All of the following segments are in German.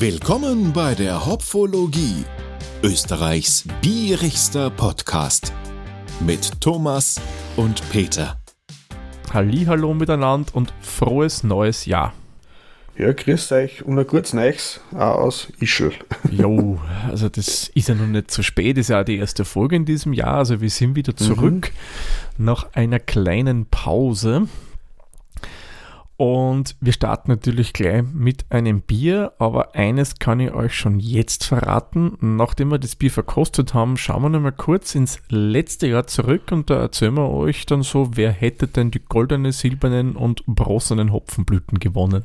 Willkommen bei der Hopfologie, Österreichs bierigster Podcast mit Thomas und Peter. Hallo miteinander und frohes neues Jahr. Ja, grüß euch und ein gutes Neues auch aus Ischl. Jo, also das ist ja noch nicht zu spät, das ist ja auch die erste Folge in diesem Jahr, also wir sind wieder zurück mhm. nach einer kleinen Pause. Und wir starten natürlich gleich mit einem Bier, aber eines kann ich euch schon jetzt verraten. Nachdem wir das Bier verkostet haben, schauen wir nochmal kurz ins letzte Jahr zurück und da erzählen wir euch dann so, wer hätte denn die goldenen, silbernen und bronzenen Hopfenblüten gewonnen.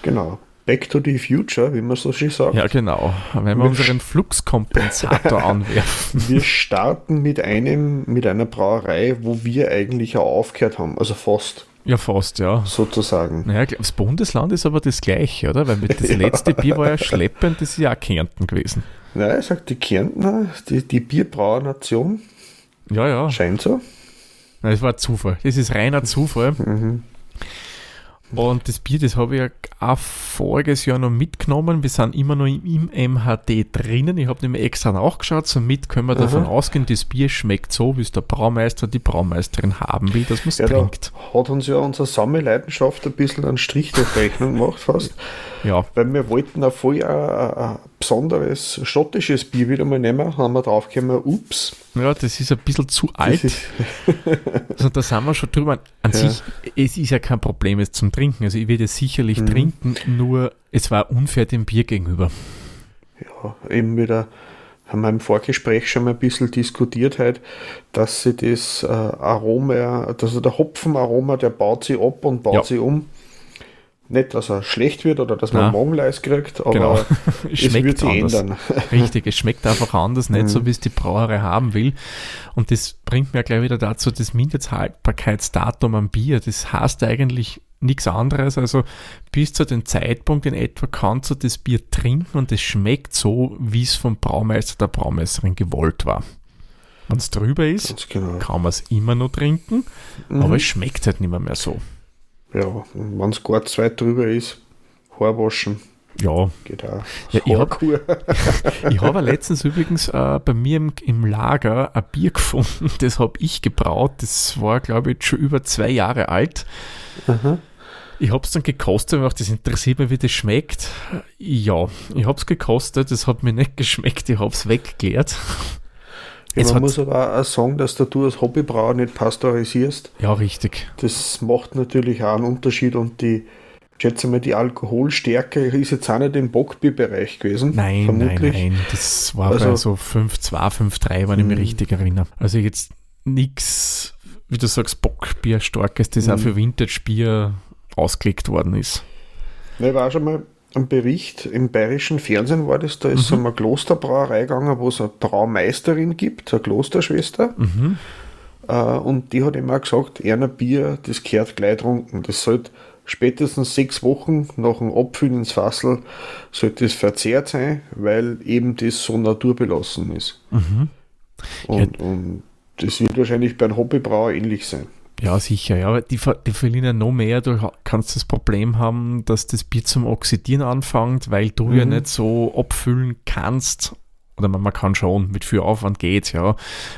Genau. Back to the Future, wie man so schön sagt. Ja, genau. Wenn wir, wir unseren Fluxkompensator anwerfen. Wir starten mit einem, mit einer Brauerei, wo wir eigentlich auch aufgehört haben, also fast. Ja, fast, ja. Sozusagen. Naja, das Bundesland ist aber das gleiche, oder? Weil das ja. letzte Bier war ja schleppend, das ist ja auch Kärnten gewesen. Nein, ich sag die Kärntner, die, die Bierbrauernation. Ja, ja. Scheint so. Nein, das war Zufall. Das ist reiner Zufall. Mhm. Und das Bier, das habe ich ja auch voriges Jahr noch mitgenommen. Wir sind immer noch im, MHD drinnen. Ich habe nämlich extra nachgeschaut. Somit können wir Aha. davon ausgehen, das Bier schmeckt so, wie es der Braumeister, die Braumeisterin haben will, dass man es ja, trinkt. Hat uns ja unsere Sammelleidenschaft ein bisschen einen Strich durch Rechnung gemacht fast. Ja. Weil wir wollten auch voll ein, ein besonderes schottisches Bier wieder mal nehmen, haben wir draufgekommen, ups. Ja, das ist ein bisschen zu alt. also da sind wir schon drüber. An ja. sich, es ist ja kein Problem jetzt zum Trinken. Also ich werde es sicherlich mhm. trinken, nur es war unfair dem Bier gegenüber. Ja, eben wieder haben wir im Vorgespräch schon mal ein bisschen diskutiert halt, dass sie das äh, Aroma, also der Hopfenaroma, der baut sich ab und baut ja. sich um nicht, dass er schlecht wird oder dass man ja. Magenleis kriegt, aber genau. es schmeckt anders. ändern. Richtig, es schmeckt einfach anders, nicht mhm. so, wie es die Brauerei haben will. Und das bringt mir gleich wieder dazu, das Mindesthaltbarkeitsdatum am Bier, das heißt eigentlich nichts anderes. Also bis zu dem Zeitpunkt in etwa kannst du das Bier trinken und es schmeckt so, wie es vom Braumeister der Braumeisterin gewollt war. Wenn es drüber ist, genau. kann man es immer noch trinken, mhm. aber es schmeckt halt nicht mehr, mehr so ja, wenn es gar zu weit drüber ist, Haarwaschen. Ja. Geht auch. Ja, ich habe hab letztens übrigens äh, bei mir im, im, Lager ein Bier gefunden, das habe ich gebraut. Das war, glaube ich, schon über zwei Jahre alt. Aha. Ich habe es dann gekostet, weil das interessiert mich, wie das schmeckt. Ja, ich habe es gekostet, es hat mir nicht geschmeckt, ich habe es weggeklärt. Ja, man muss aber auch sagen, dass du als Hobbybrauer nicht pasteurisierst. Ja, richtig. Das macht natürlich auch einen Unterschied und die, ich schätze mal, die Alkoholstärke ist jetzt auch nicht im Bockbierbereich gewesen. Nein, vermutlich. nein, nein. Das war also, bei so 5,2, 5,3, wenn ich mich hm. richtig erinnere. Also jetzt nichts, wie du sagst, Bockbier starkes, das auch hm. für Vintage-Bier ausgelegt worden ist. Ich war schon mal ein Bericht im bayerischen Fernsehen war das, da ist mhm. so eine Klosterbrauerei gegangen, wo es eine Braumeisterin gibt, eine Klosterschwester. Mhm. Äh, und die hat immer gesagt, einer Bier, das gehört gleich trunken. Das sollte spätestens sechs Wochen nach dem Abfüllen ins Fassel sollte es verzehrt sein, weil eben das so naturbelassen ist. Mhm. Und, ja. und das wird wahrscheinlich bei einem Hobbybrauer ähnlich sein. Ja, sicher. Ja, die, die verlieren noch mehr. Du kannst das Problem haben, dass das Bier zum Oxidieren anfängt, weil du mhm. ja nicht so abfüllen kannst. Oder man, man kann schon, mit viel Aufwand geht's, ja.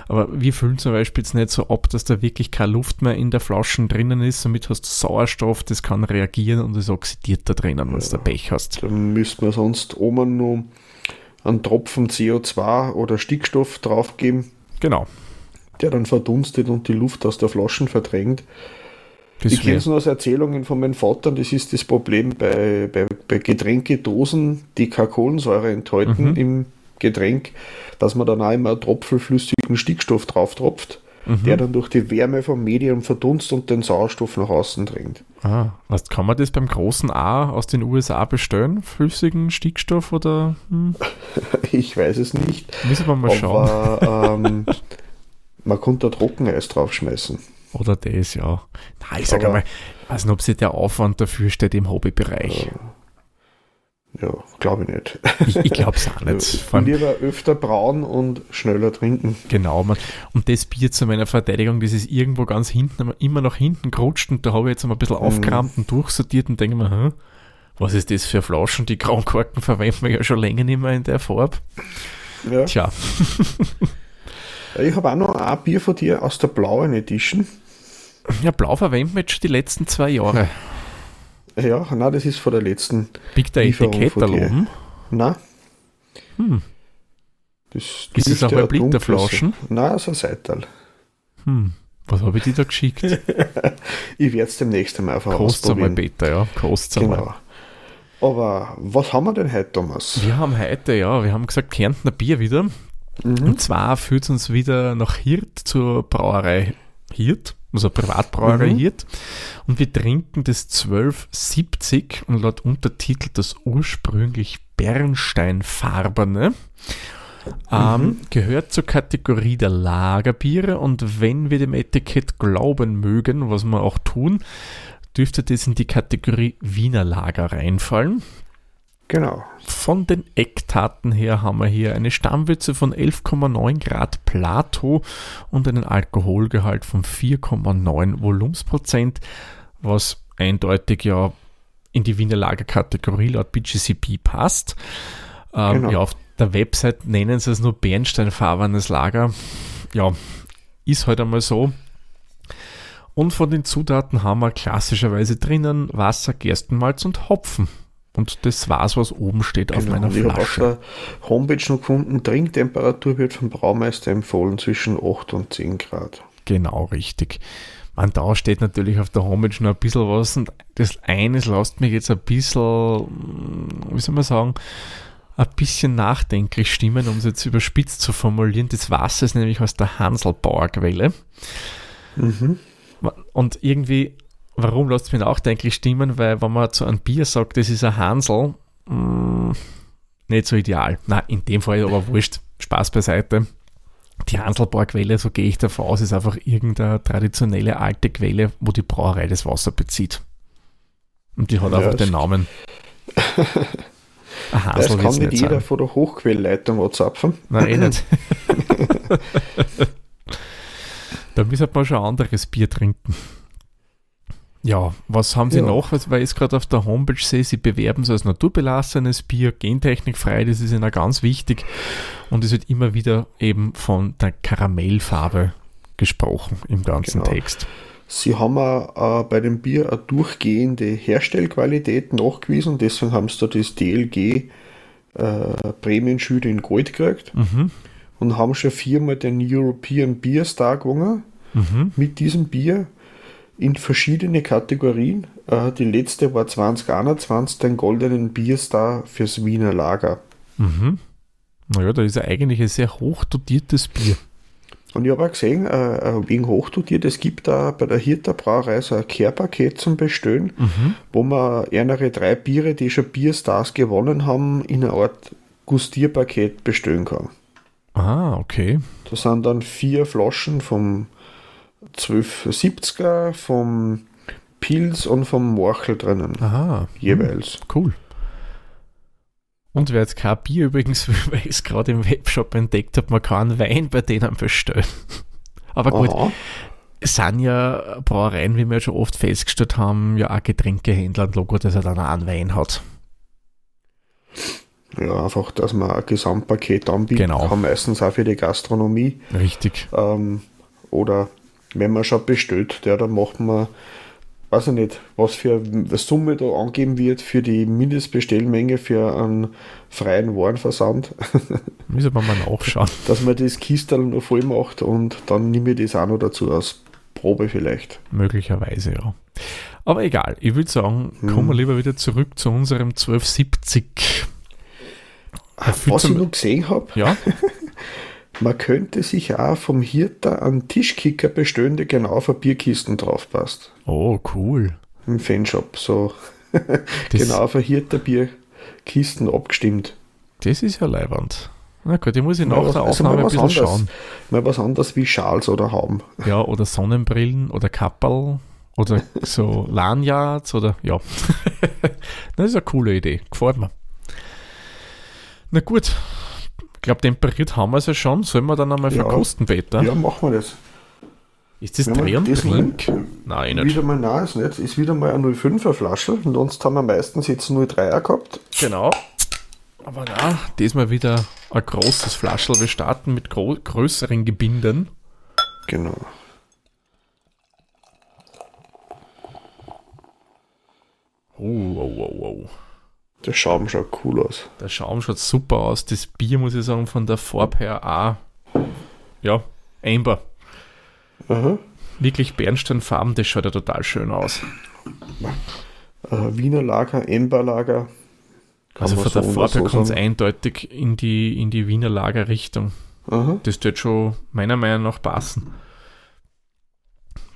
Aber wir füllen zum Beispiel jetzt nicht so ab, dass da wirklich keine Luft mehr in der Flasche drinnen ist. Somit hast du Sauerstoff, das kann reagieren und es oxidiert da drinnen, wenn du da Pech hast. Dann müsste man sonst oben nur einen Tropfen CO2 oder Stickstoff draufgeben. Genau der dann verdunstet und die Luft aus der Flaschen verdrängt. Das ich kenne es nur aus Erzählungen von meinem Vater, das ist das Problem bei, bei, bei Getränkedosen, die keine Kohlensäure enthalten mhm. im Getränk, dass man dann auch immer einen Tropfen flüssigen Stickstoff drauf tropft, mhm. der dann durch die Wärme vom Medium verdunst und den Sauerstoff nach außen drängt. Ah, was kann man das beim großen A aus den USA bestellen? Flüssigen Stickstoff oder? Hm? ich weiß es nicht. Müssen wir mal Aber, schauen. Ähm, Man konnte da Trockeneis draufschmeißen. Oder das, ja. Nein, ich sage einmal, ich weiß nicht, ob sich der Aufwand dafür steht im Hobbybereich. Ja, ja glaube ich nicht. Ich, ich glaube es auch nicht. Lieber öfter brauen und schneller trinken. Genau, man. und das Bier zu meiner Verteidigung, das ist irgendwo ganz hinten, immer nach hinten gerutscht und da habe ich jetzt mal ein bisschen mhm. aufgerammt und durchsortiert und denke mir, hm, Was ist das für Flaschen? Die Kronkorken verwenden wir ja schon länger nicht mehr in der Farbe. Ja. Tja. ich habe auch noch ein Bier von dir aus der blauen Edition. Ja, blau verwenden wir jetzt schon die letzten zwei Jahre. Ja, nein, das ist von der letzten. Biegt der Etikett da oben? Nein. Hm. Das ist es auch bei Blick der Flaschen? Nein, das ist ein Seital. Hm. Was habe ich dir da geschickt? ich werde es demnächst einmal einfach Kostet ausprobieren. Kostet Peter, ja. Kostet genau. Aber was haben wir denn heute, Thomas? Wir haben heute, ja, wir haben gesagt, Kärntner Bier wieder. Mhm. Und zwar führt es uns wieder nach Hirt zur Brauerei Hirt, also Privatbrauerei mhm. Hirt. Und wir trinken das 1270 und laut Untertitel das ursprünglich Bernsteinfarbene. Ähm, mhm. gehört zur Kategorie der Lagerbiere und wenn wir dem Etikett glauben mögen, was wir auch tun, dürfte das in die Kategorie Wiener Lager reinfallen. Genau. Von den Ecktaten her haben wir hier eine Stammwürze von 11,9 Grad Plato und einen Alkoholgehalt von 4,9 Volumensprozent, was eindeutig ja in die Wiener Lagerkategorie laut BGCP passt. Ähm, genau. Ja, auf der Website nennen sie es nur bernsteinfarbenes Lager. Ja, ist halt einmal so. Und von den Zutaten haben wir klassischerweise drinnen Wasser, Gerstenmalz und Hopfen. Und das war's, was oben steht genau, auf meiner Flasche. Ich habe auf der Homepage noch gefunden, Trinktemperatur wird vom Braumeister empfohlen zwischen 8 und 10 Grad. Genau, richtig. Man, da steht natürlich auf der Homepage noch ein bisschen was und das eines lässt mich jetzt ein bisschen, wie soll man sagen, ein bisschen nachdenklich stimmen, um es jetzt überspitzt zu formulieren. Das Wasser ist nämlich aus der Hanselbauer Quelle. Mhm. Und irgendwie, warum lässt es mich nachdenklich stimmen? Weil, wenn man zu einem Bier sagt, das ist ein Hansel, mh, mm, nicht so ideal. Na, in dem Fall aber wurscht. Spaß beiseite. Die Hanselbauer Quelle, so gehe ich davon aus, ist einfach irgendeine traditionelle alte Quelle, wo die Brauerei das Wasser bezieht. Und die hat ja, einfach den Namen. Aha, das kann nicht jeder sein. von der Hochquellleitung anzapfen. Nein, eh nicht. da müsste man schon ein anderes Bier trinken. Ja, was haben Sie ja. noch? Weil ich es gerade auf der Homepage sehe, Sie bewerben es als naturbelassenes Bier, gentechnikfrei, das ist Ihnen ganz wichtig. Und es wird immer wieder eben von der Karamellfarbe gesprochen im ganzen genau. Text. Sie haben auch, äh, bei dem Bier eine durchgehende Herstellqualität nachgewiesen, deswegen haben sie da das DLG äh, Prämienschüler in Gold gekriegt mhm. und haben schon viermal den European Beer Star gewonnen mhm. mit diesem Bier in verschiedene Kategorien. Äh, die letzte war 2021 den goldenen Bierstar fürs Wiener Lager. Mhm. Naja, da ist ja eigentlich ein sehr hoch dotiertes Bier. Und ich habe auch gesehen, äh, äh, wegen hochdotiert, es gibt da bei der Hirter Brauerei so ein Care-Paket zum Bestellen, mhm. wo man ärmere drei Biere, die schon Bierstars gewonnen haben, in einer Art Gustierpaket bestellen kann. Ah, okay. Da sind dann vier Flaschen vom 1270er, vom Pilz und vom Morchel drinnen. Aha. Jeweils. Cool. Und wer jetzt kein Bier übrigens, weil ich es gerade im Webshop entdeckt habe, man kann Wein bei denen bestellen. Aber gut, Aha. es sind ja Brauereien, wie wir schon oft festgestellt haben, ja auch Getränkehändler und Logo, dass er dann auch einen Wein hat. Ja, einfach, dass man ein Gesamtpaket anbieten genau. kann, meistens auch für die Gastronomie. Richtig. Ähm, oder wenn man schon bestellt, ja, dann macht man weiß ich nicht, was für eine Summe da angeben wird für die Mindestbestellmenge für einen freien Warenversand. Müssen wir mal nachschauen. Dass man das Kistel noch voll macht und dann nehme ich das auch noch dazu als Probe vielleicht. Möglicherweise, ja. Aber egal, ich würde sagen, hm. kommen wir lieber wieder zurück zu unserem 1270. Was ich noch gesehen habe, ja? Man könnte sich auch vom Hirter einen Tischkicker bestellen, der genau auf eine Bierkisten drauf passt. Oh, cool. Im Fanshop, so genau auf eine Hirter Bierkisten abgestimmt. Das ist ja leibend. Na gut, ich muss ich nach der also Aufnahme also ein bisschen anders, schauen. Mal was anderes wie Schals oder Hauben. Ja, oder Sonnenbrillen oder Kapperl oder so Lanyards oder ja. das ist eine coole Idee. Gefällt mir. Na gut, glaube, temperiert haben wir es ja schon. Sollen wir dann einmal ja. verkosten, Peter? Ja, machen wir das. Ist das Dreher und Trink? Nein, nicht. Wieder mal, nein, ist nicht. Ist wieder mal eine 05er Flasche. Und sonst haben wir meistens jetzt 03er gehabt. Genau. Aber na, diesmal wieder ein großes Flaschel. Wir starten mit größeren Gebinden. Genau. Oh, oh, oh, oh. Der Schaum schaut cool aus. Der Schaum schaut super aus. Das Bier, muss ich sagen, von der Farbe her auch, ja, Amber. Aha. Wirklich Bernsteinfarben, das schaut ja total schön aus. Wiener Lager, Amber Lager. Also von der so Farbe so kommt es eindeutig in die, in die Wiener Lager Richtung. Aha. Das wird schon meiner Meinung nach passen.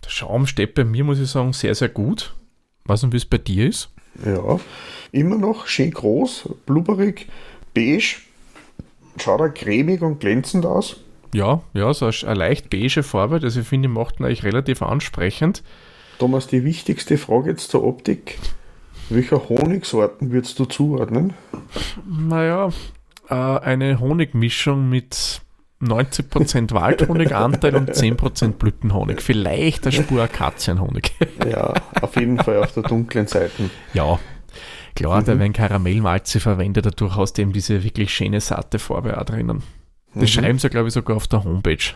Der Schaum steht bei mir, muss ich sagen, sehr, sehr gut. Was und wie es bei dir ist? Ja, immer noch schön groß, blubberig, beige. Schaut er cremig und glänzend aus. Ja, ja, so eine leicht beige Farbe, das ich finde, macht ihn eigentlich relativ ansprechend. Thomas, die wichtigste Frage jetzt zur Optik. Welcher Honigsorten würdest du zuordnen? Naja, äh, eine Honigmischung mit 90% Waldhoniganteil und 10% Blütenhonig. Vielleicht eine Spur Akazienhonig. ja, auf jeden Fall auf der dunklen Seite. Ja, klar, mhm. da werden Karamellmalze verwendet, dadurch hast du eben diese wirklich schöne satte Farbe auch drinnen. Das mhm. schreiben sie, glaube ich, sogar auf der Homepage.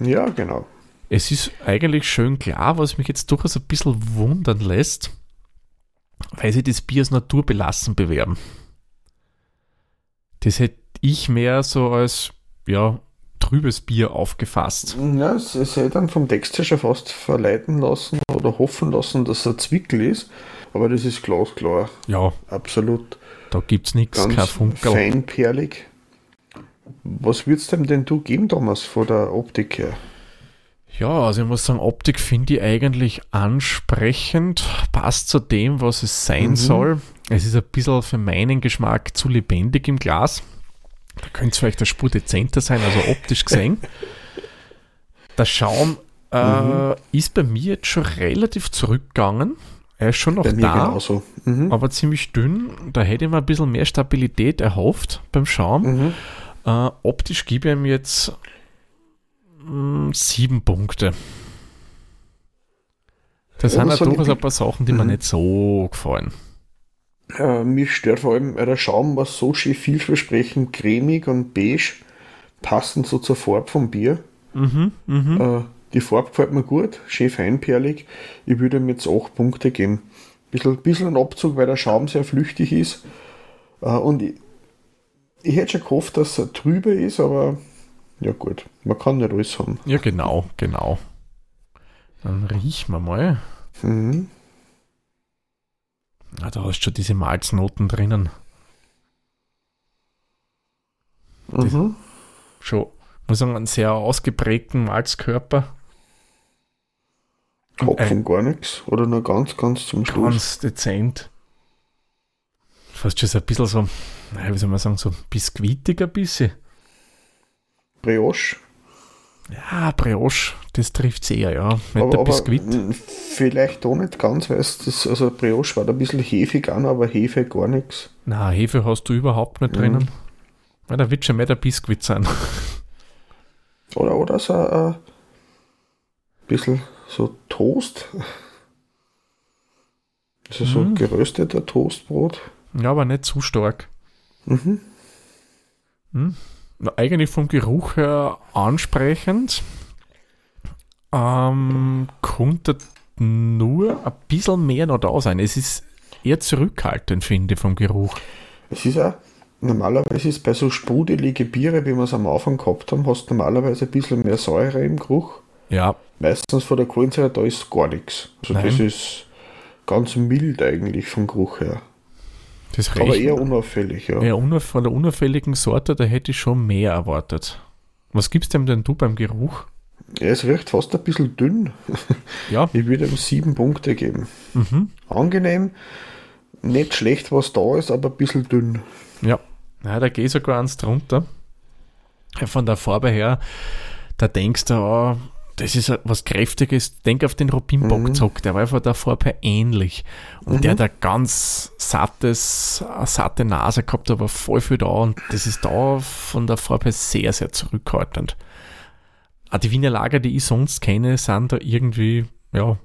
Ja, genau. Es ist eigentlich schön klar, was mich jetzt durchaus ein bisschen wundern lässt, weil sie das Bier als naturbelassen bewerben. Das hätte ich mehr so als ja, trübes Bier aufgefasst. Ja, es, es hätte dann vom Text her schon fast verleiten lassen oder hoffen lassen, dass er Zwickel ist, aber das ist glasklar. Ja. Absolut. Da gibt es nichts, kein Funkel. Feinperlig. Was würdest du denn du geben, Thomas, von der Optik her? Ja, also ich muss sagen, Optik finde ich eigentlich ansprechend, passt zu dem, was es sein mhm. soll. Es ist ein bisschen für meinen Geschmack zu lebendig im Glas. Da könnte es vielleicht eine Spur dezenter sein, also optisch gesehen. Der Schaum äh, mhm. ist bei mir jetzt schon relativ zurückgegangen. Er ist schon noch da, mhm. aber ziemlich dünn. Da hätte ich mir ein bisschen mehr Stabilität erhofft beim Schaum. Mhm. Äh, optisch gebe ich ihm jetzt mh, hm, sieben Punkte. Das ja, sind ja durchaus ein paar Sachen, die mir mhm. nicht so gefallen. Äh, mich stört vor allem, der Schaum war so schön vielversprechend cremig und beige, passend so zur Farbe vom Bier. Mhm, mh. äh, die Farbe gefällt mir gut, schön feinperlig. Ich würde ihm jetzt 8 Punkte geben. Bisschen, bisschen ein Abzug, weil der Schaum sehr flüchtig ist. Äh, und ich, ich hätte schon gehofft, dass er trüber ist, aber ja gut, man kann nicht alles haben. Ja, genau, genau. Dann riechen wir mal. Mhm. Ah, da hast du schon diese Malznoten drinnen. Mhm. Schon, muss sagen, einen sehr ausgeprägten Malzkörper. Hopfen gar nichts oder nur ganz, ganz zum Schluss? Ganz dezent. Fast schon so ein bisschen so, wie soll man sagen, so biskuitig ein bisschen. Brioche? Ja, Brioche, das trifft es eher, ja. Mit aber, der Biskuit. Vielleicht auch nicht ganz, weil es also Brioche war da ein bisschen hefig an, aber Hefe gar nichts. Na, Hefe hast du überhaupt nicht drinnen. Mhm. Ja, da wird schon mehr der Biskuit sein. Oder, oder so ein bisschen so Toast. Also so mhm. gerösteter Toastbrot. Ja, aber nicht zu stark. Mhm. Mhm eigentlich vom Geruch her ansprechend. Ähm, konnte nur ein bisschen mehr noch da sein. Es ist eher zurückhaltend, finde ich, vom Geruch. Es ist auch, normalerweise ist bei so sprudeligen Biere, wie wir es am Anfang gehabt haben, hast du normalerweise ein bisschen mehr Säure im Geruch. Ja. Meistens von der Kohlensäure, da ist gar nichts. Also Nein. das ist ganz mild eigentlich vom Geruch her. Das Aber eher unauffällig, ja. ja unauff von der unauffälligen Sorte, da hätte ich schon mehr erwartet. Was gibst dem denn du beim Geruch? Ja, es riecht fast ein bisschen dünn. Ja. Ich würde ihm sieben Punkte geben. Mhm. Angenehm, nicht schlecht, was da ist, aber ein bisschen dünn. Ja, ja da gehe ich sogar eins drunter. Von der Farbe her, da denkst du, oh, das ist was Kräftiges. Denk auf den Rubinbockzock, mhm. der war von der Farbe ähnlich. Und mhm. der hat ein ganz sattes, eine satte Nase gehabt, aber voll viel da. Und das ist da von der Farbe sehr, sehr zurückhaltend. die Wiener Lager, die ich sonst kenne, sind da irgendwie, ja,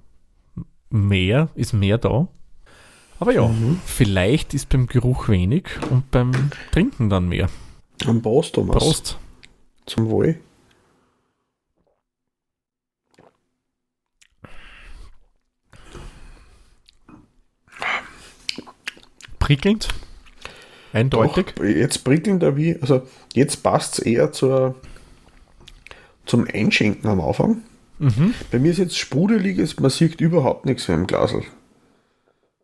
mehr, ist mehr da. Aber ja, mhm. vielleicht ist beim Geruch wenig und beim Trinken dann mehr. Am Prost, Thomas. Prost. Zum Wohl. Prickelnd. Eindeutig. Doch, jetzt prickelnder wie, also jetzt passt es eher zur, zum Einschenken am Anfang. Mhm. Bei mir ist jetzt sprudelig, man sieht überhaupt nichts mehr im Glasl.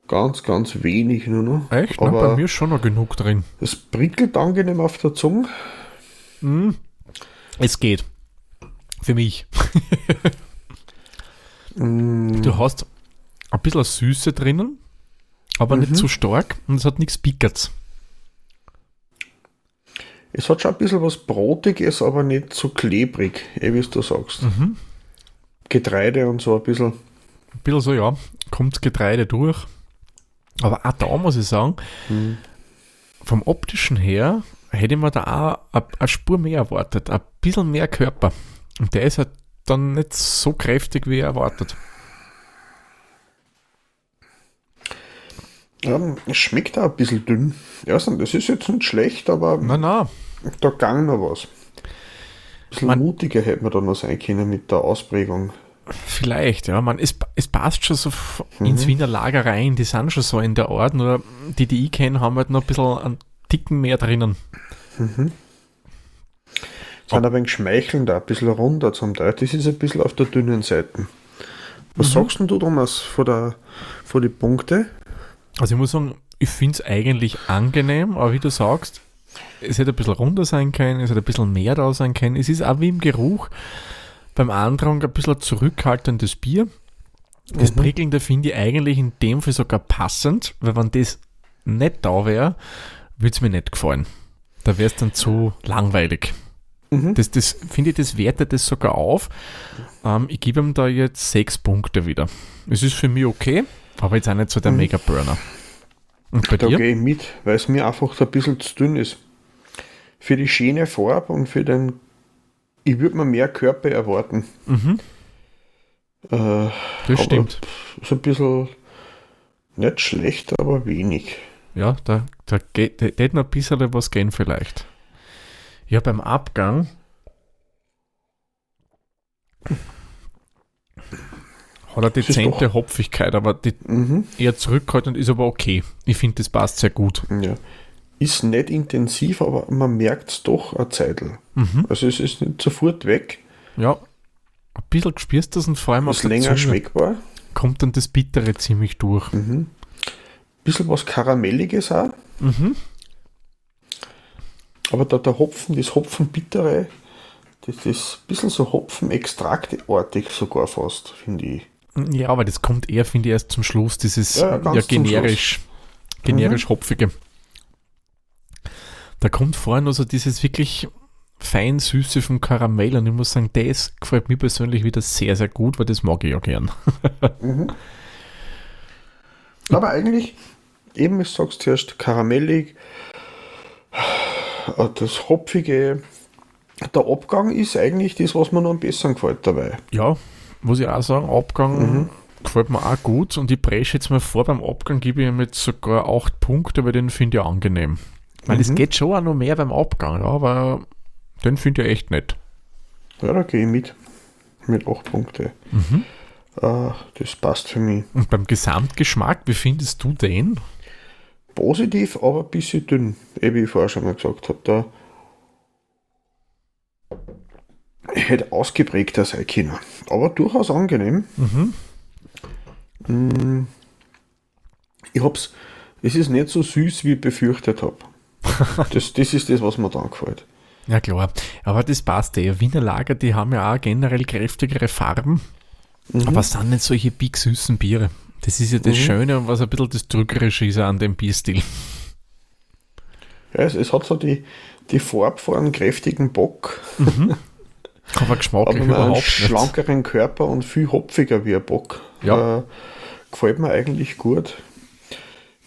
Ganz, ganz wenig nur noch. Echt? Aber Na, bei mir ist schon noch genug drin. Es prickelt angenehm auf der Zunge. Mhm. Es geht. Für mich. mm. Du hast ein bisschen Süße drinnen, aber mhm. nicht zu stark und es hat nichts Pickerts. Es hat schon ein bisschen was Brotiges, aber nicht so klebrig, eh wie du sagst. Mhm. Getreide und so ein bisschen. Ein bisschen so, ja. Kommt Getreide durch. Aber auch da muss ich sagen, mhm. vom optischen her hätte man da auch eine Spur mehr erwartet. Ein bisschen mehr Körper. Und der ist halt dann nicht so kräftig, wie erwartet. Ja, es schmeckt auch ein bisschen dünn. Ja, das ist jetzt nicht schlecht, aber nein, nein. da gang noch was. Ein bisschen man, mutiger hätte man da noch sein können mit der Ausprägung. Vielleicht, ja. Man, es, es passt schon so mhm. ins Wiener Lager rein, die sind schon so in der Art, nur die, die ich kenne, haben halt noch ein bisschen einen Ticken mehr drinnen. Mhm. Sind ein wenig schmeichelnder, ein bisschen runder zum Teil. Das ist ein bisschen auf der dünnen Seite. Was mhm. sagst du, Thomas, vor, der, vor die Punkte? Also ich muss sagen, ich finde es eigentlich angenehm, aber wie du sagst, es hätte ein bisschen runder sein können, es hätte ein bisschen mehr da sein können. Es ist auch wie im Geruch beim Andrang ein bisschen zurückhaltendes Bier. Das mhm. Prickelnde finde ich eigentlich in dem Fall sogar passend, weil wenn das nicht da wäre, würde es mir nicht gefallen. Da wäre es dann zu langweilig. Mhm. Das, das finde ich, das wertet das sogar auf. Ähm, ich gebe ihm da jetzt sechs Punkte wieder. Es ist für mich okay, aber jetzt auch nicht so der mhm. Mega-Burner. Und bei da dir? gehe ich mit, weil es mir einfach ein bisschen zu dünn ist. Für die schöne Farbe und für den, ich würde mir mehr Körper erwarten. Mhm. Äh, das stimmt. So ein bisschen nicht schlecht, aber wenig. Ja, da, da geht da, da noch ein bisschen was gehen vielleicht. Ja, beim Abgang hat er dezente Hopfigkeit, aber die mhm. eher zurückhaltend ist aber okay. Ich finde, das passt sehr gut. Ja. Ist nicht intensiv, aber man merkt es doch eine Zeitl. Mhm. Also es ist nicht sofort weg. Ja, ein bisschen spürst du das und vor allem ist länger Zunge schmeckbar. Kommt dann das Bittere ziemlich durch. Mhm. Bisschen was Karamelliges auch. Mhm. Aber da der Hopfen, das Hopfenbittere, das ist ein bisschen so Hopfenextraktartig sogar fast, finde ich. Ja, aber das kommt eher, finde ich, erst zum Schluss, dieses ja, ja generisch, generisch mhm. hopfige. Da kommt vorher noch so dieses wirklich fein süße vom Karamell und ich muss sagen, das gefällt mir persönlich wieder sehr, sehr gut, weil das mag ich ja gern. mhm. Aber eigentlich, eben, ich sag's zuerst, karamellig, äh, das Hopfige, der Abgang ist eigentlich das, was mir noch am besten gefällt dabei. Ja, muss ich auch sagen, Abgang mhm. gefällt mir auch gut und ich presche jetzt mal vor, beim Abgang gebe ich ihm jetzt sogar 8 Punkte, weil den finde ich angenehm. Weil mhm. es geht schon auch noch mehr beim Abgang, ja, aber den finde ich echt nett. Ja, da gehe ich mit. Mit 8 Punkten. Mhm. Uh, das passt für mich. Und beim Gesamtgeschmack, wie findest du den? positiv, aber ein bisschen dünn, wie ich vorher schon mal gesagt habe. Da hätte ausgeprägter sein können. Aber durchaus angenehm. Mhm. Mm. Ich hab's, es ist nicht so süß, wie ich befürchtet habe. das, das ist das, was mir dann gefällt. Ja klar, aber das passt eh. Wiener Lager, die haben ja auch generell kräftigere Farben, mhm. aber es sind nicht solche big süßen Biere. Das ist ja das mhm. Schöne und was ein bisschen das Drückerische ist an dem Bierstil. Ja, es, es, hat so die, die Farbe von einem kräftigen Bock. Mhm. Aber geschmacklich Aber überhaupt einen schlankeren nicht. Körper und viel hopfiger wie ein Bock. Ja. Äh, gefällt mir eigentlich gut.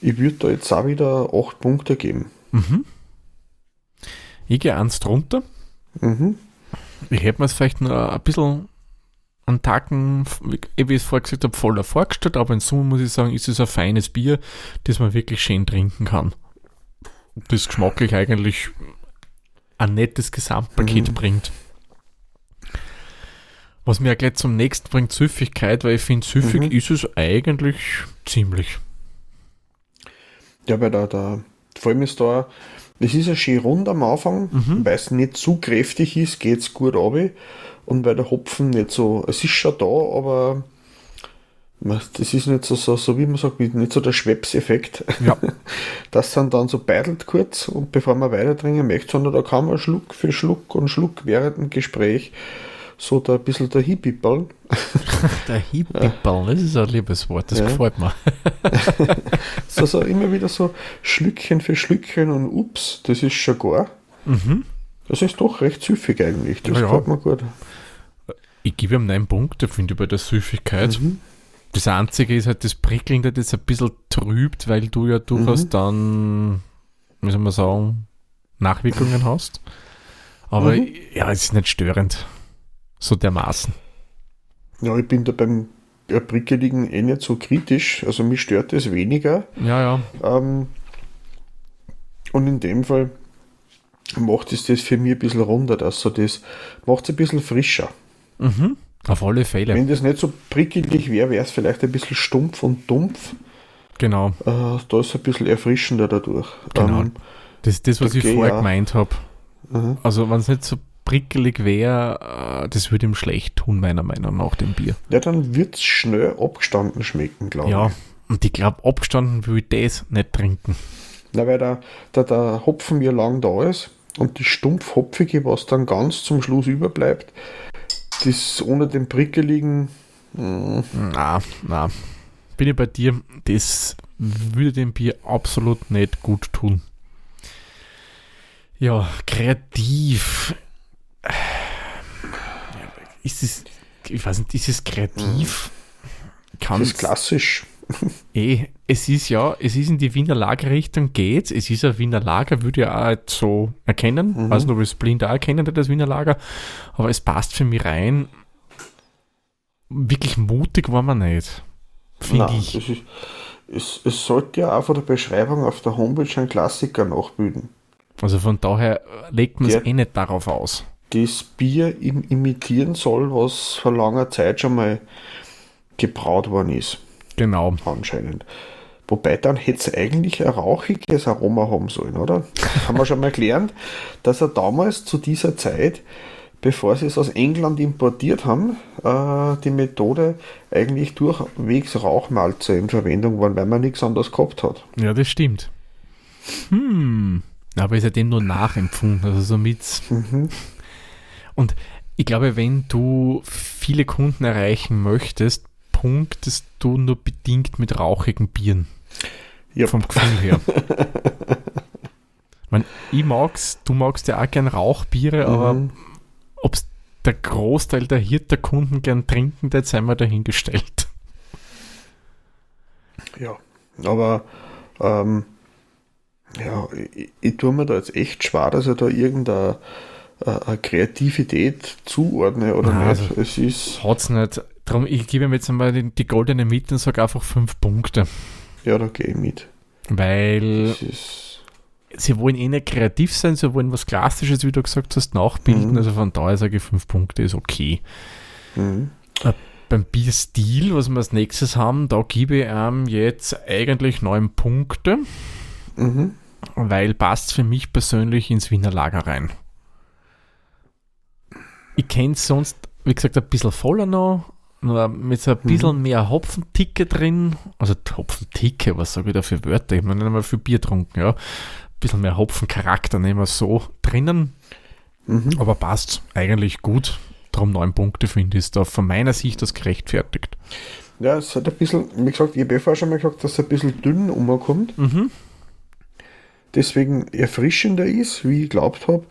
Ich würde da jetzt auch wieder 8 Punkte geben. Mhm. Ich gehe eins drunter. Mhm. Ich hätte mir es vielleicht noch ein bisschen einen Tacken, wie ich es vorher gesagt habe, voller vorgestellt, aber in Summe muss ich sagen, ist es ein feines Bier, das man wirklich schön trinken kann. Das geschmacklich eigentlich ein nettes Gesamtpaket mhm. bringt. Was mir ja gleich zum nächsten bringt, Süffigkeit, weil ich finde, süffig mhm. ist es eigentlich ziemlich. Ja, weil da, da, vor allem ist da, es ist ja schön rund am Anfang, mhm. weil es nicht zu kräftig ist, geht es gut runter und weil der Hopfen nicht so, es ist schon da, aber das ist nicht so, so, so wie man sagt, nicht so der Schwepseffekt. Ja. Das sind dann so beidelt kurz und bevor man weiter trinken möchte, sondern da kann man Schluck für Schluck und Schluck während dem Gespräch so da ein bisschen der Hippipperl. Der Hippipperl, das ist ein liebes Wort, das ja. gefällt mir. so, so immer wieder so Schlückchen für Schlückchen und ups, das ist schon gar. Mhm. Das ist doch recht süffig eigentlich, das ja, gefällt mir gut. Ich gebe ihm neun Punkte, finde ich, bei der Süffigkeit. Mhm. Das Einzige ist halt das Prickelnde, das ein bisschen trübt, weil du ja durchaus mhm. dann, wie soll man sagen, Nachwirkungen hast. Aber mhm. ja, es ist nicht störend. So dermaßen. Ja, ich bin da beim Prickeligen eh nicht so kritisch. Also mich stört es weniger. Ja, ja. Ähm, und in dem Fall macht es das für mich ein bisschen runder, dass so das macht es ein bisschen frischer. Mhm. Auf alle Fälle. Wenn das nicht so prickelig wäre, wäre es vielleicht ein bisschen stumpf und dumpf. Genau. Äh, da ist ein bisschen erfrischender dadurch. Genau. Ähm, das ist das, was ich vorher ja. gemeint habe. Mhm. Also, wenn es nicht so prickelig wäre, äh, das würde ihm schlecht tun, meiner Meinung nach, dem Bier. Ja, dann wird es schnell abgestanden schmecken, glaube ja, ich. Ja, und ich glaube, abgestanden will ich das nicht trinken. Na, weil der, der, der Hopfen ja lang da ist und die stumpf-hopfige, was dann ganz zum Schluss überbleibt, das ohne den prickeligen. Mh. Na, na. Bin ich bei dir, das würde dem Bier absolut nicht gut tun. Ja, kreativ. Ist es, ich weiß nicht, ist es kreativ? Kann es ist klassisch. Eh, es ist ja, es ist in die Wiener Lagerrichtung geht. Es ist ein Wiener Lager, würde ich auch so erkennen. Mhm. Weiß nicht, ob ich es blind auch erkennen, das Wiener Lager. Aber es passt für mich rein. Wirklich mutig war man nicht. Finde ich. Ist, es, es sollte ja auch von der Beschreibung auf der Homepage ein Klassiker nachbilden. Also von daher legt man es eh nicht darauf aus. Das Bier im, imitieren soll, was vor langer Zeit schon mal gebraut worden ist. Genau. Anscheinend. Wobei dann hätte es eigentlich ein rauchiges Aroma haben sollen, oder? Haben wir schon mal gelernt, dass er damals zu dieser Zeit, bevor sie es aus England importiert haben, äh, die Methode eigentlich durchwegs Rauchmalze in Verwendung waren, weil man nichts anderes gehabt hat. Ja, das stimmt. Hm. Aber ist ja dem nur nachempfunden, also somit. Mhm. Und ich glaube, wenn du viele Kunden erreichen möchtest, punktest du nur bedingt mit rauchigen Bieren. Yep. Vom Gefühl her. ich, mein, ich mag's, du magst ja auch gern Rauchbiere, mhm. aber ob es der Großteil der Hirter-Kunden gern trinken, das sei mal dahingestellt. Ja, aber ähm, ja, ich, ich tue mir da jetzt echt schwer, dass ich da irgendeine äh, Kreativität zuordne oder Nein, nicht. Also es ist. Hat's nicht. Darum, ich gebe mir jetzt einmal die, die goldene Mitte und sage einfach fünf Punkte. Ja, da gehe ich mit. Weil sie wollen eh nicht kreativ sein, sie wollen was Klassisches, wie du gesagt hast, nachbilden. Mhm. Also von daher sage ich fünf Punkte ist okay. Mhm. Äh, beim Bierstil, was wir als nächstes haben, da gebe ich ihm jetzt eigentlich neun Punkte. Mhm. Weil passt für mich persönlich ins Wiener Lager rein. Ich kenne es sonst, wie gesagt, ein bisschen voller noch, nur mit so ein bisschen mhm. mehr Hopfenticke drin. Also Hopfenticke, was sage ich da für Wörter? Ich meine, nicht einmal für Bier trunken, ja. Ein bisschen mehr Hopfencharakter nehmen wir so drinnen. Mhm. Aber passt eigentlich gut. Darum neun Punkte finde ich, ist da von meiner Sicht das gerechtfertigt. Ja, es hat ein bisschen, wie gesagt, ich habe ja vorher schon mal gesagt, dass es ein bisschen dünn umkommt. Mhm deswegen erfrischender ist, wie ich glaubt habe,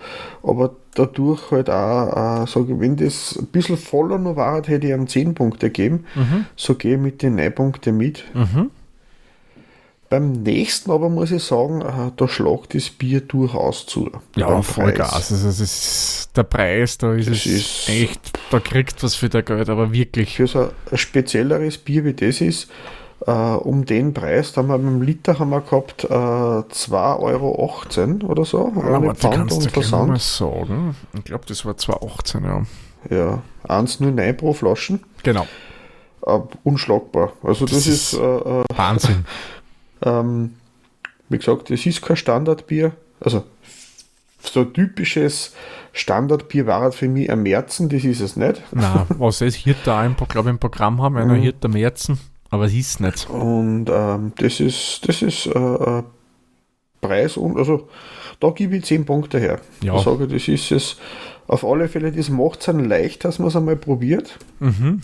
aber dadurch halt auch, äh, sage wenn das ein bisschen voller noch war, hätte ich ihm 10 Punkte gegeben. Mhm. So gehe ich mit den 9 Punkten mit. Mhm. Beim nächsten aber muss ich sagen, äh, da schlagt das Bier durchaus zu. Ja, Vollgas. Also das ist der Preis, da ist das es ist echt, da kriegt was für der Geld, aber wirklich. Für so ein spezielleres Bier wie das ist, äh, um den Preis, da haben wir beim Liter haben wir gehabt äh, 2,18 Euro oder so. Ja, aber Pfand und Versand. Mal sagen. Ich glaube, das war 2,18, ja. Ja, 1,09 pro Flaschen. Genau. Äh, unschlagbar. Also das, das ist, ist äh, äh Wahnsinn. ähm, wie gesagt, es ist kein Standardbier. Also so ein typisches Standardbier war halt für mich ein Märzen, das ist es nicht. Nein, was es hier da glaube ich, im Programm haben, einer mhm. hier der Märzen. Aber es ist nicht. Und ähm, das ist, das ist äh, Preis und also da gebe ich 10 Punkte her. Ja. Ich sage, das ist es auf alle Fälle, das macht es dann leicht, dass man es einmal probiert. Mhm.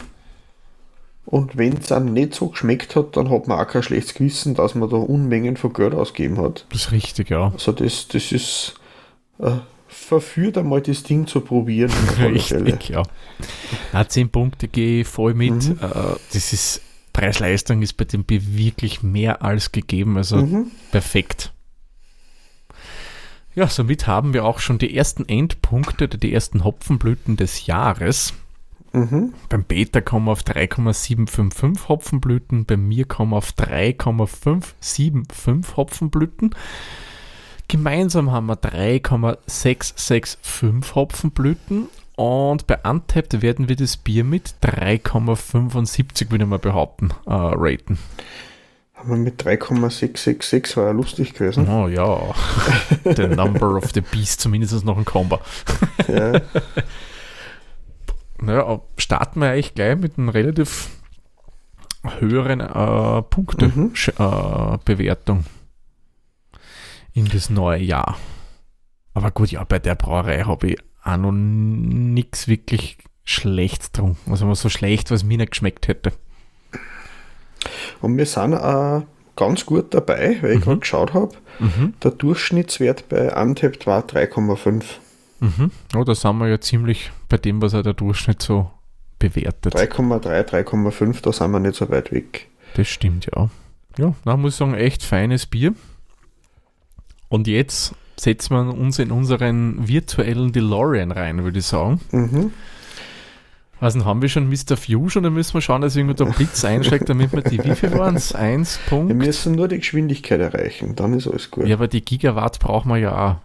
Und wenn es einem nicht so geschmeckt hat, dann hat man auch kein schlechtes Gewissen, dass man da Unmengen von Geld ausgegeben hat. Das ist richtig, ja. Also das, das ist äh, verführt einmal das Ding zu probieren. Richtig, ja. Na, 10 Punkte gehe ich voll mit. Mhm. Äh, das ist Preis-Leistung ist bei dem Bier wirklich mehr als gegeben, also mhm. perfekt. Ja, somit haben wir auch schon die ersten Endpunkte oder die ersten Hopfenblüten des Jahres. Mhm. Beim Beta kommen wir auf 3,755 Hopfenblüten, bei mir kommen wir auf 3,575 Hopfenblüten. Gemeinsam haben wir 3,665 Hopfenblüten und bei Untapped werden wir das Bier mit 3,75, würde ich mal behaupten, äh, raten. Haben wir mit 3,666 war ja lustig gewesen. Oh ja. The Number of the Beast, zumindest noch ein Combo. ja. Naja, starten wir eigentlich gleich mit einem relativ höheren äh, Punktebewertung mhm. äh, in das neue Jahr. Aber gut, ja, bei der Brauerei habe ich auch noch nichts wirklich schlecht getrunken. Also so schlecht, was mir nicht geschmeckt hätte. Und wir sind auch ganz gut dabei, weil ich mhm. gerade geschaut habe. Mhm. Der Durchschnittswert bei Untapped war 3,5. Mhm. Oh, da sind wir ja ziemlich bei dem, was er der Durchschnitt so bewertet. 3,3, 3,5, da sind wir nicht so weit weg. Das stimmt, ja. Ja, da muss ich sagen, echt feines Bier. Und jetzt setzen wir uns in unseren virtuellen DeLorean rein, würde ich sagen. Mhm. Also haben wir schon Mr. Fusion, dann müssen wir schauen, dass irgendwo der Blitz einschlägt, damit wir die, wie viel waren es? Eins Punkt. Wir müssen nur die Geschwindigkeit erreichen, dann ist alles gut. Ja, aber die Gigawatt brauchen wir ja auch.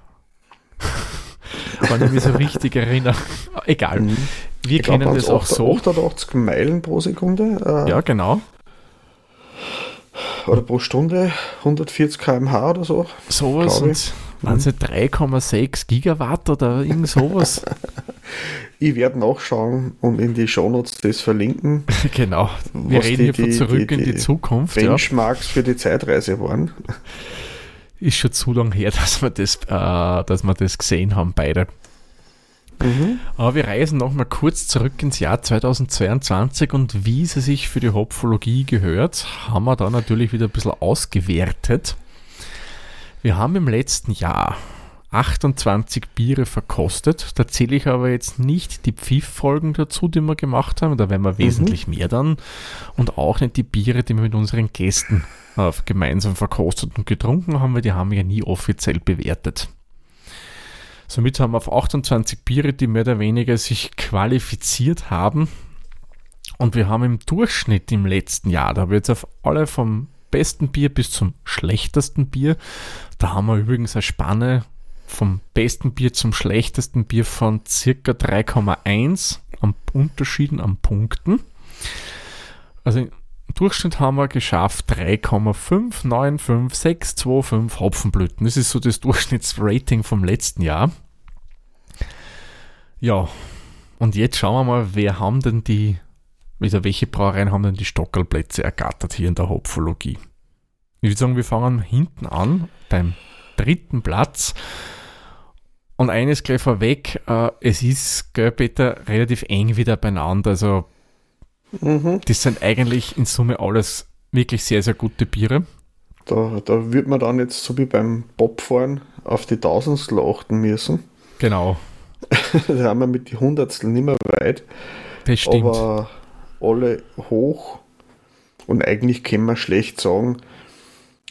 Wenn ich mich so richtig erinnere. Egal. Mhm. Wir ich kennen glaub, das auch 8, so. 88 Meilen pro Sekunde. Äh, ja, genau. Oder pro Stunde 140 km/h oder so. Sowas. Und waren sie 3,6 Gigawatt oder irgend sowas? ich werde nachschauen und in die Shownotes das verlinken. genau. Wir reden hier von zurück die, in die Zukunft. Benchmarks ja. für die Zeitreise waren. Ist schon zu lang her, dass wir das, äh, dass wir das gesehen haben, beide. Mhm. Aber wir reisen nochmal kurz zurück ins Jahr 2022 und wie sie sich für die Hopfologie gehört, haben wir da natürlich wieder ein bisschen ausgewertet. Wir haben im letzten Jahr 28 Biere verkostet. Da zähle ich aber jetzt nicht die Pfiff-Folgen dazu, die wir gemacht haben. Da werden wir mhm. wesentlich mehr dann. Und auch nicht die Biere, die wir mit unseren Gästen äh, gemeinsam verkostet und getrunken haben, weil die haben wir ja nie offiziell bewertet. Somit haben wir auf 28 Biere, die mehr oder weniger sich qualifiziert haben. Und wir haben im Durchschnitt im letzten Jahr, da habe ich jetzt auf alle vom besten Bier bis zum schlechtesten Bier. Da haben wir übrigens eine Spanne vom besten Bier zum schlechtesten Bier von circa 3,1 am Unterschieden an Punkten. Also im Durchschnitt haben wir geschafft 3,595625 Hopfenblüten. Das ist so das Durchschnittsrating vom letzten Jahr. Ja, und jetzt schauen wir mal, wer haben denn die also welche Brauereien haben denn die Stockerlplätze ergattert hier in der Hopfologie? Ich würde sagen, wir fangen hinten an, beim dritten Platz. Und eines gleich vorweg, äh, es ist, gell, Peter, relativ eng wieder beieinander. Also, mhm. das sind eigentlich in Summe alles wirklich sehr, sehr gute Biere. Da, da wird man dann jetzt so wie beim Bobfahren auf die Tausendstel achten müssen. Genau. da haben wir mit den Hundertstel nicht mehr weit. Das stimmt. Aber alle hoch und eigentlich können wir schlecht sagen,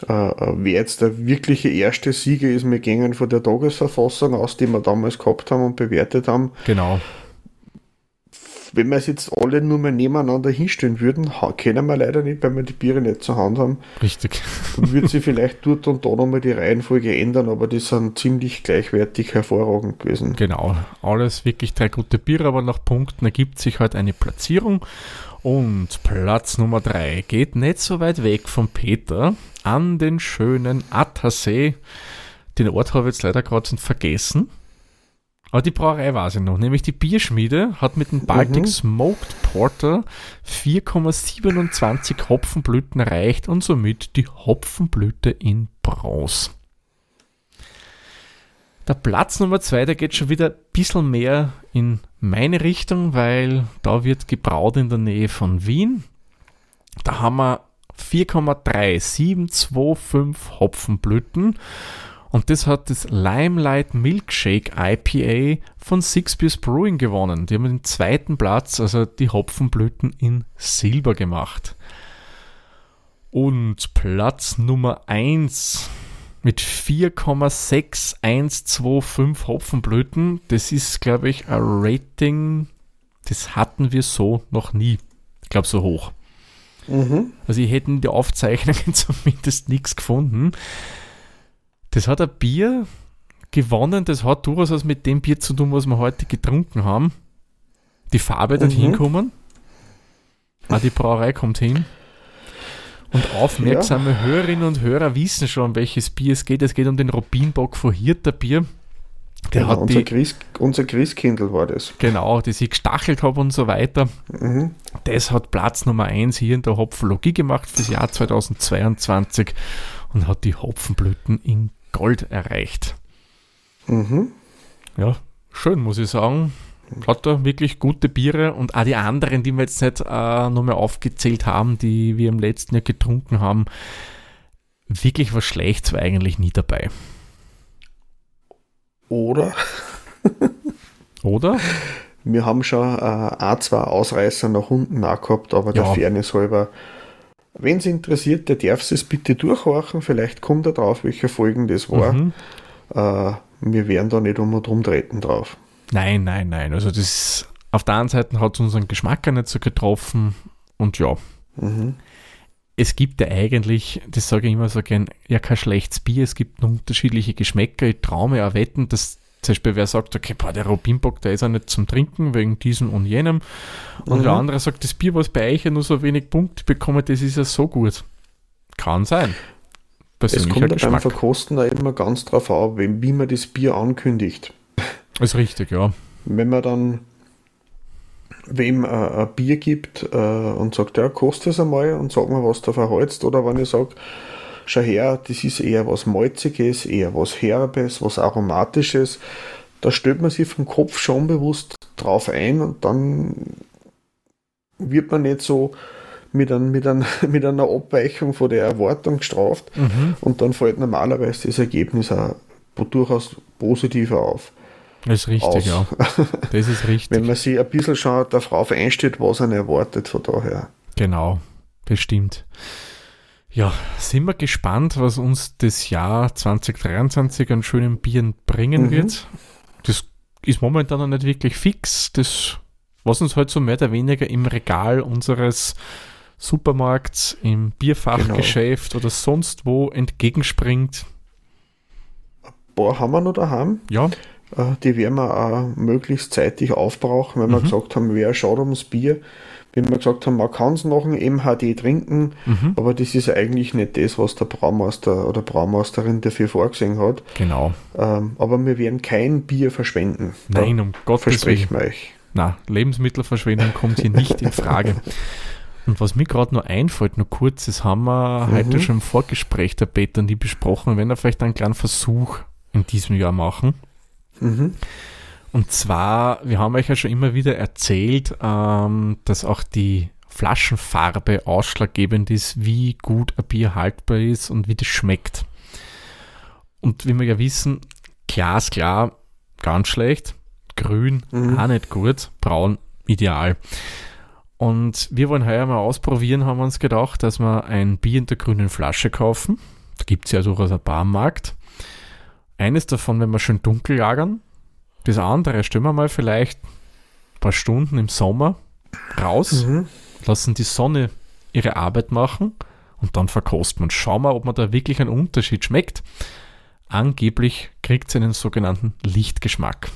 äh, äh, wer jetzt der wirkliche erste Sieger ist, wir gehen von der Tagesverfassung aus, die wir damals gehabt haben und bewertet haben. Genau. Wenn wir es jetzt alle nur mal nebeneinander hinstellen würden, kennen wir leider nicht, weil wir die Biere nicht zur Hand haben. Richtig. Dann würde sich vielleicht dort und da nochmal die Reihenfolge ändern, aber die sind ziemlich gleichwertig hervorragend gewesen. Genau. Alles wirklich drei gute Biere, aber nach Punkten ergibt sich halt eine Platzierung. Und Platz Nummer 3 geht nicht so weit weg von Peter an den schönen Attersee. Den Ort habe ich jetzt leider gerade vergessen. Aber die Brauerei war sie noch, nämlich die Bierschmiede hat mit dem Baltic mhm. Smoked Porter 4,27 Hopfenblüten erreicht und somit die Hopfenblüte in Bronze. Der Platz Nummer 2, der geht schon wieder ein bisschen mehr in meine Richtung, weil da wird gebraut in der Nähe von Wien. Da haben wir 4,3725 Hopfenblüten und das hat das Limelight Milkshake IPA von Six Beers Brewing gewonnen. Die haben den zweiten Platz, also die Hopfenblüten in Silber gemacht. Und Platz Nummer 1 mit 4,6125 Hopfenblüten. Das ist, glaube ich, ein Rating, das hatten wir so noch nie. Ich glaube, so hoch. Mhm. Also, ich hätte in den Aufzeichnungen zumindest nichts gefunden. Das hat ein Bier gewonnen, das hat durchaus was mit dem Bier zu tun, was wir heute getrunken haben. Die Farbe dorthin mhm. kommen. Ah, die Brauerei kommt hin. Und aufmerksame ja. Hörerinnen und Hörer wissen schon, um welches Bier es geht. Es geht um den Robinbock von Hirter Bier. Der genau, hat unser, die, Chris, unser Christkindl war das. Genau, die ich gestachelt habe und so weiter. Mhm. Das hat Platz Nummer 1 hier in der Hopfologie gemacht fürs Jahr 2022 und hat die Hopfenblüten in Gold erreicht. Mhm. Ja, schön, muss ich sagen hat da wirklich gute Biere und auch die anderen, die wir jetzt nicht äh, nochmal aufgezählt haben, die wir im letzten Jahr getrunken haben, wirklich was Schlechtes war eigentlich nie dabei. Oder? Oder? Wir haben schon äh, ein, zwei Ausreißer nach unten auch gehabt, aber ja. der Fairness halber. Wenn es interessiert, der darf es bitte durchhorchen. Vielleicht kommt er drauf, welche Folgen das war. Mhm. Äh, wir werden da nicht um und drum treten drauf. Nein, nein, nein. Also das auf der einen Seite hat es unseren Geschmack nicht so getroffen und ja. Mhm. Es gibt ja eigentlich, das sage ich immer so gern, ja kein schlechtes Bier, es gibt unterschiedliche Geschmäcker. Ich traue mir auch wetten, dass zum Beispiel wer sagt, okay, boah, der Robinbock, der ist ja nicht zum Trinken wegen diesem und jenem. Und mhm. der andere sagt, das Bier, was bei euch ja nur so wenig Punkte bekommt, das ist ja so gut. Kann sein. Es kommt Geschmack. beim Verkosten da immer ganz drauf an, wie man das Bier ankündigt. Ist richtig, ja. Wenn man dann wem äh, ein Bier gibt äh, und sagt, ja, kostet es einmal und sag mal, was da verholzt, oder wenn ich sage, schau her, das ist eher was Malziges, eher was Herbes, was Aromatisches, da stellt man sich vom Kopf schon bewusst drauf ein und dann wird man nicht so mit, ein, mit, ein, mit einer Abweichung von der Erwartung gestraft mhm. und dann fällt normalerweise das Ergebnis auch durchaus positiver auf. Das ist richtig, aus. ja. Das ist richtig. Wenn man sich ein bisschen schon darauf einstellt, was einen erwartet, von daher. Genau, bestimmt. Ja, sind wir gespannt, was uns das Jahr 2023 an schönen Bieren bringen mhm. wird. Das ist momentan noch nicht wirklich fix. Das, was uns halt so mehr oder weniger im Regal unseres Supermarkts, im Bierfachgeschäft genau. oder sonst wo entgegenspringt. Ein paar haben wir noch daheim. Ja. Äh, die werden wir auch möglichst zeitig aufbrauchen, wenn mhm. wir gesagt haben, wer schaut ums Bier. Wenn wir gesagt haben, man kann es noch ein MHD trinken, mhm. aber das ist eigentlich nicht das, was der Braumeister oder Braumeisterin dafür vorgesehen hat. Genau. Ähm, aber wir werden kein Bier verschwenden. Nein, um Gottes Versprechen wir euch. Na, Lebensmittelverschwendung kommt hier nicht in Frage. Und was mir gerade noch einfällt, nur kurz, das haben wir mhm. heute schon im Vorgespräch der Peter und die besprochen, wenn wir vielleicht einen kleinen Versuch in diesem Jahr machen. Mhm. Und zwar, wir haben euch ja schon immer wieder erzählt, ähm, dass auch die Flaschenfarbe ausschlaggebend ist, wie gut ein Bier haltbar ist und wie das schmeckt. Und wie wir ja wissen, glasklar, ganz schlecht, grün, mhm. auch nicht gut, braun, ideal. Und wir wollen heuer mal ausprobieren, haben wir uns gedacht, dass wir ein Bier in der grünen Flasche kaufen. gibt es ja durchaus ein paar am Markt. Eines davon, wenn wir schön dunkel lagern. Das andere stellen wir mal vielleicht ein paar Stunden im Sommer raus, mhm. lassen die Sonne ihre Arbeit machen und dann verkosten man. Schauen wir, ob man da wirklich einen Unterschied schmeckt. Angeblich kriegt es einen sogenannten Lichtgeschmack.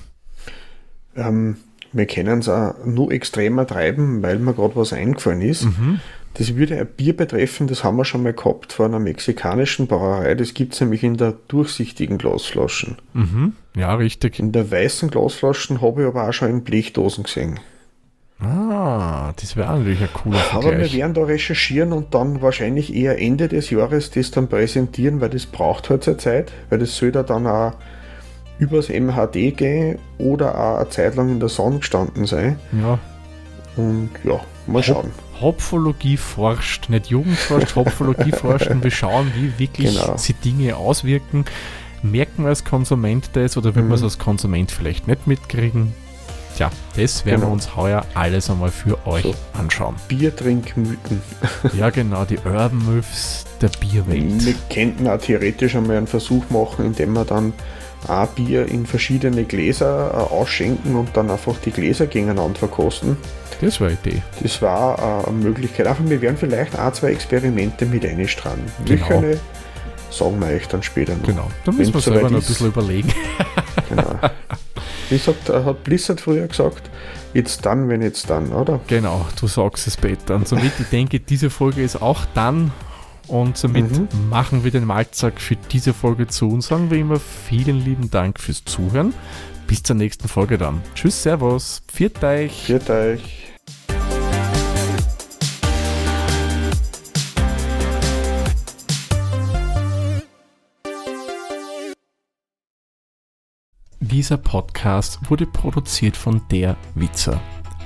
Ähm, wir können es auch nur extremer treiben, weil mir gerade was eingefallen ist. Mhm. Das würde ein Bier betreffen, das haben wir schon mal gehabt von einer mexikanischen Brauerei. Das gibt es nämlich in der durchsichtigen Glasflaschen. Mhm. Ja, richtig. In der weißen Glasflaschen habe ich aber auch schon in Blechdosen gesehen. Ah, das wäre natürlich ein cooler Vergleich. Aber wir werden da recherchieren und dann wahrscheinlich eher Ende des Jahres das dann präsentieren, weil das braucht halt seine Zeit, weil das soll da dann auch übers MHD gehen oder auch eine Zeit lang in der Sonne gestanden sein. Ja. Und ja, mal schauen. Hopfologie forscht, nicht Jugend forscht, Hopfologie forscht und wir schauen, wie wirklich genau. sie Dinge auswirken. Merken wir als Konsument das oder will mhm. wir es als Konsument vielleicht nicht mitkriegen? Tja, das werden genau. wir uns heuer alles einmal für euch so. anschauen. Biertrinkmythen. ja, genau, die Urban Myths der Bierwelt. Wir könnten auch theoretisch einmal einen Versuch machen, indem wir dann ein Bier in verschiedene Gläser äh, ausschenken und dann einfach die Gläser gegeneinander verkosten. Das war eine Idee. Das war äh, eine Möglichkeit. Einfach, wir werden vielleicht ein, zwei Experimente mit einstrahlen. Genau. Sagen wir euch dann später noch. Genau, da müssen wir selber noch ein bisschen überlegen. genau. Wie sagt, hat Blizzard früher gesagt, jetzt dann, wenn jetzt dann, oder? Genau, du sagst es, Peter. Und somit, ich denke, diese Folge ist auch dann. Und somit mhm. machen wir den Malzack für diese Folge zu und sagen wir immer vielen lieben Dank fürs Zuhören. Bis zur nächsten Folge dann. Tschüss, Servus, viert euch. Viert euch. Dieser Podcast wurde produziert von Der Witzer.